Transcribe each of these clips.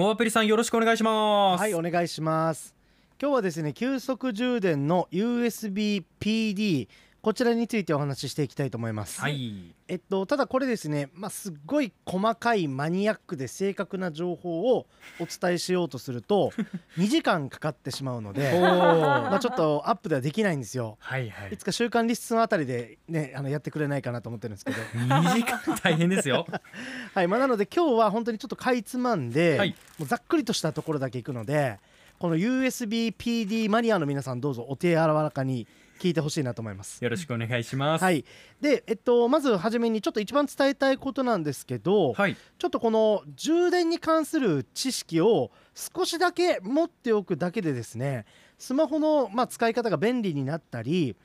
モアペリさんよろしくお願いします。はいお願いします。今日はですね急速充電の USB PD こちらについてお話ししていきたいと思います、はい。えっとただこれですねまあすっごい細かいマニアックで正確な情報をお伝えしようとすると 2時間かかってしまうのおでー。まあちょっとアップではできないんですよ。はいはい。いつか週刊リスンあたりでねあのやってくれないかなと思ってるんですけど。2時間大変ですよ。はいまあなので今日は本当にちょっとかいつまんで、はい。もうざっくりとしたところだけいくのでこの USB PD マニアの皆さんどうぞお手柔らかに聞いてほしいなと思います。よろしくお願いします。はい、で、えっと、まず初めにちょっと一番伝えたいことなんですけど、はい。ちょっとこの充電に関する知識を少しだけ持っておくだけでですねスマホの、まあ、使い方が便利になったり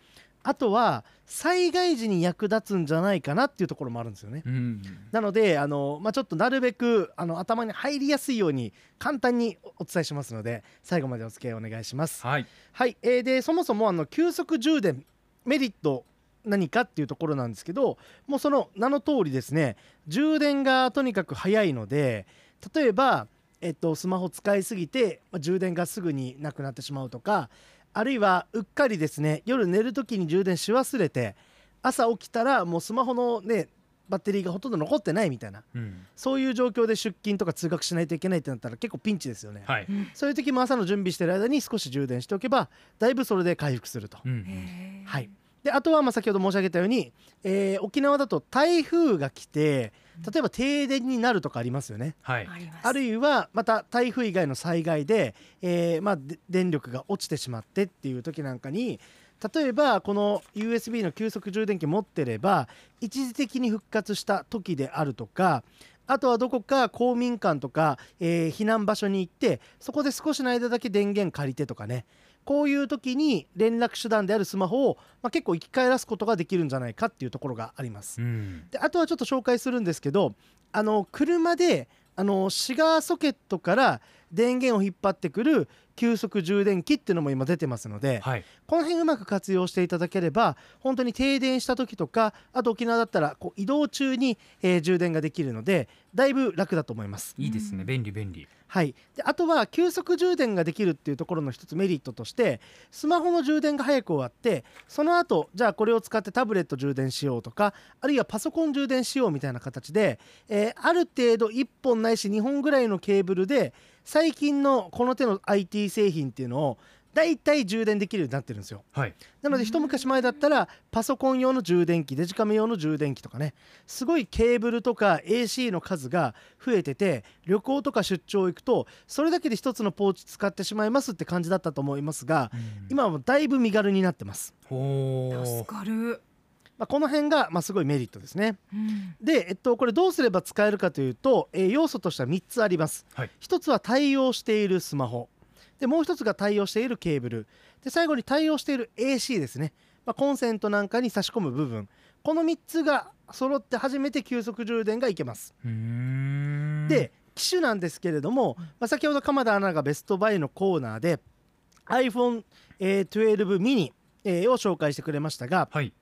あとは災害時に役立つんじゃないかなっていうところもあるんですよね。うんなのであの、まあ、ちょっとなるべくあの頭に入りやすいように簡単におお伝えしますので最後までお付き合いお願いします。はいはい、えーでそもそもあの急速充電メリット何かっていうところなんですけどもうその名の通りですね充電がとにかく早いので例えば、えっと、スマホ使いすぎて、まあ充電がすぐになくなってしまうとかあるいはうっかりですね夜寝る時に充電し忘れて朝起きたらもうスマホのねバッテリーがほとんど残ってないみたいなうん。そういう状況で出勤とか通学しないといけないってなったら結構ピンチですよね。はい。そういう時も朝の準備してる間に少し充電しておけばだいぶそれで回復すると。うん。はい、であとはまあ先ほど申し上げたように、えー沖縄だと台風が来て例えば停電になるとかありますよね。はい。あります。あるいはまた台風以外の災害で、えーまあ、で電力が落ちてしまってっていう時なんかに例えばこの USB の急速充電器持ってれば一時的に復活した時であるとかあとはどこか公民館とか、えー避難場所に行ってそこで少しの間だけ電源借りてとかねこういう時に連絡手段であるスマホを、まあ、結構生き返らすことができるんじゃないかっていうところがあります。うんであとはちょっと紹介するんですけどあの車であのシガーソケットから電源を引っ張ってくる急速充電器っていうのも今出てますのではい。この辺うまく活用していただければ本当に停電した時とかあと沖縄だったらこう移動中に、えー充電ができるのでだいぶ楽だと思います。いいですね。便利便利。はい、であとは急速充電ができるっていうところの一つメリットとしてスマホの充電が早く終わってその後じゃあこれを使ってタブレット充電しようとかあるいはパソコン充電しようみたいな形で、えーある程度1本ないし2本ぐらいのケーブルで最近のこの手の IT 製品っていうのをだいたい充電できるようになってるんですよ。はい。なので一昔前だったらパソコン用の充電器デジカメ用の充電器とかね。すごいケーブルとか AC の数が増えてて旅行とか出張行くとそれだけで一つのポーチ使ってしまいますって感じだったと思いますが今はもうだいぶ身軽になってます、ほ助ーかる、まあ、この辺がまあすごいメリットですね。うん。で、えっと、これどうすれば使えるかというと、えー要素としては3つあります、はい。1つは対応しているスマホ。でもう1つが対応しているケーブル。で最後に対応している AC ですね、まあ、コンセントなんかに差し込む部分。この3つが揃って初めて急速充電がいけます。で機種なんですけれども、まあ、先ほど鎌田アナがベストバイのコーナーで iPhone12 mini えーを紹介してくれましたがはい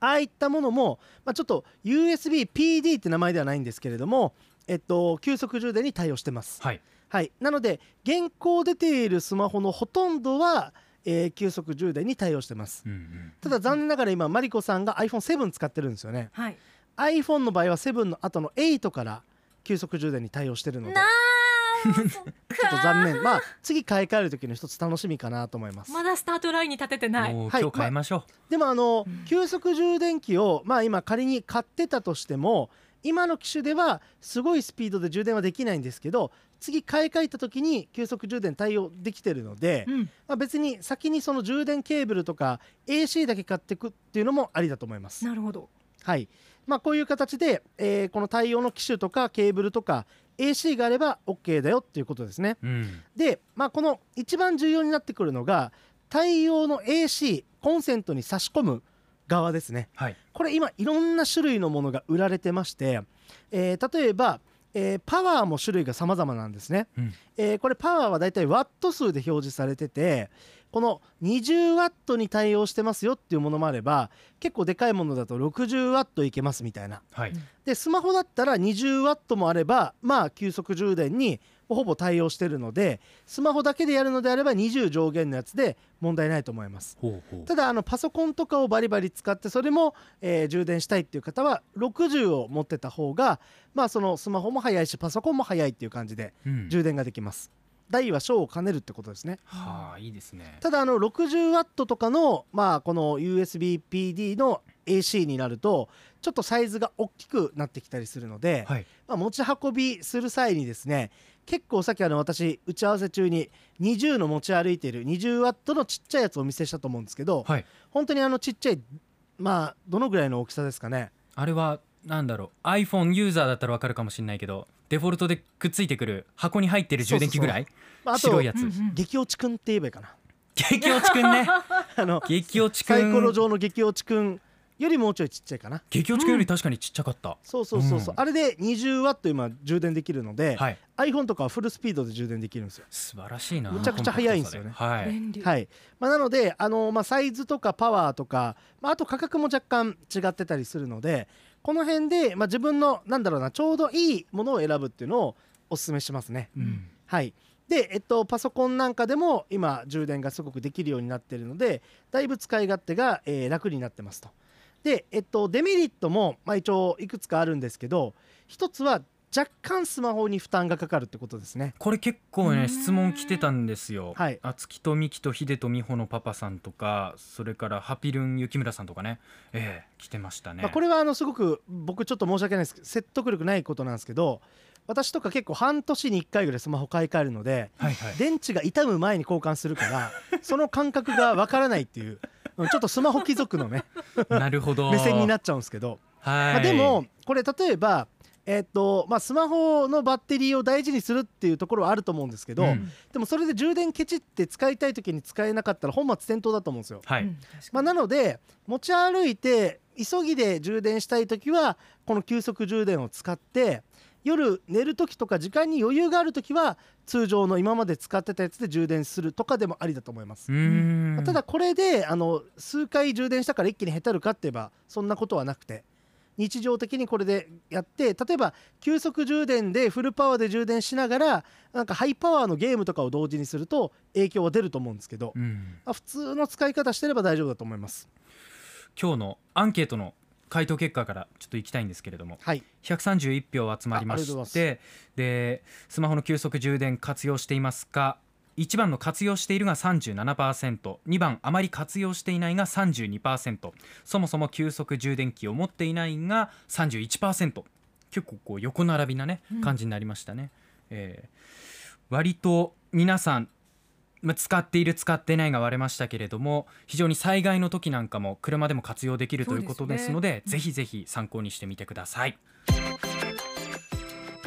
ああいったものも、まあ、ちょっと USB-PD って名前ではないんですけれども、えっと、急速充電に対応してます。はいはい、なので現行出ているスマホのほとんどは、えー急速充電に対応してます。うんうんただ残念ながら今マリコさんが iPhone7 使ってるんですよね。はい iPhone の場合は7の後の8から急速充電に対応してるのでなーそっ ちょっと残念。まあ次買い替える時の一つ楽しみかなと思います。まだスタートラインに立ててない。今日変えましょでもあの、うん。急速充電器をまあ今仮に買ってたとしても今の機種ではすごいスピードで充電はできないんですけど次買い替えた時に急速充電対応できてるので、うん。まあ、別に先にその充電ケーブルとか AC だけ買っていくっていうのもありだと思います。なるほど。はい。まあ、こういう形で、えーこの対応の機種とかケーブルとか AC があれば OK だよっていうことですね。ううん。で、まあ、この一番重要になってくるのが対応の AC コンセントに差し込む側ですね。はい。これ今いろんな種類のものが売られてまして、えー例えば、えーパワーも種類が様々なんですね、うん。えーこれパワーはだいたいワット数で表示されててこの20ワットに対応してますよっていうものもあれば結構でかいものだと60ワットいけますみたいな。はい。でスマホだったら20ワットもあればまあ急速充電にほぼ対応してるのでスマホだけでやるのであれば20上限のやつで問題ないと思います。ただあのパソコンとかをバリバリ使ってそれも、えー充電したいっていう方は60を持ってた方がまあそのスマホも速いしパソコンも速いっていう感じでうん。充電ができます大は小を兼ねるってことですね。はあいいですね。ただあの 60W とかのまあこの USB-PD の AC になるとちょっとサイズが大きくなってきたりするので、はい。まあ、持ち運びする際にですね結構さっきあの私打ち合わせ中に20の持ち歩いている 20W のちっちゃいやつをお見せしたと思うんですけど、はい。本当にあのちっちゃいまあどのぐらいの大きさですかね？あれはなんだろう iPhone ユーザーだったらわかるかもしれないけどデフォルトでくっついてくる箱に入ってる充電器ぐらい白いやつ、うんうん激落ちくんって言えばいいかな。激落ちくんね。あの激落ちくん。サイコロ上の激落ちくんよりもうちょいちっちゃいかな。激落ちくんより確かにちっちゃかった、そうそうそうそう、うん。あれで 20W 今充電できるので、はい。iPhone とかはフルスピードで充電できるんですよ。素晴らしいな。むちゃくちゃ速いんですよね。はい。はい。まあ、なのであの、まあ、サイズとかパワーとか、まあ、あと価格も若干違ってたりするのでこの辺で、まあ、自分のなんだろうなちょうどいいものを選ぶっていうのをおすすめしますね。うんはいで、えっと、パソコンなんかでも今充電がすごくできるようになっているのでだいぶ使い勝手が、えー楽になってますと。で、えっと、デメリットも、まあ、一応いくつかあるんですけど一つは若干スマホに負担がかかるってことですね。これ結構うんね質問来てたんですよ。はいあつきとみきとひでとみほのパパさんとかそれからハピルン雪村さんとかね、ええ来てましたね。まあ、これはあのすごく僕ちょっと申し訳ないですけど説得力ないことなんですけど私とか結構半年に1回ぐらいスマホ買い替えるのではいはい。電池が傷む前に交換するからその感覚がわからないっていううんちょっとスマホ貴族のね なるほど。目線になっちゃうんですけど、はい。まあ、でもこれ例えばえっとまあ、スマホのバッテリーを大事にするっていうところはあると思うんですけど、うんでもそれで充電ケチって使いたい時に使えなかったら本末転倒だと思うんですよ。はい。うんまあ、なので持ち歩いて急ぎで充電したい時はこの急速充電を使って夜寝る時とか時間に余裕がある時は通常の今まで使ってたやつで充電するとかでもありだと思いますう。ーん。ただこれであの数回充電したから一気にへたるかって言えばそんなことはなくて日常的にこれでやって例えば急速充電でフルパワーで充電しながらなんかハイパワーのゲームとかを同時にすると影響は出ると思うんですけど、うん。まあ普通の使い方してれば大丈夫だと思います。今日のアンケートの回答結果からちょっと行きたいんですけれども。はい131票集まりましてでスマホの急速充電活用していますか？1番の活用しているが 37%2 番あまり活用していないが32%そもそも急速充電器を持っていないが31%結構こう横並びなねうん。感じになりましたね、えー割と皆さんまあ使っている使っていないが割れましたけれども非常に災害の時なんかも車でも活用できるということですのでね。ぜひぜひ参考にしてみてください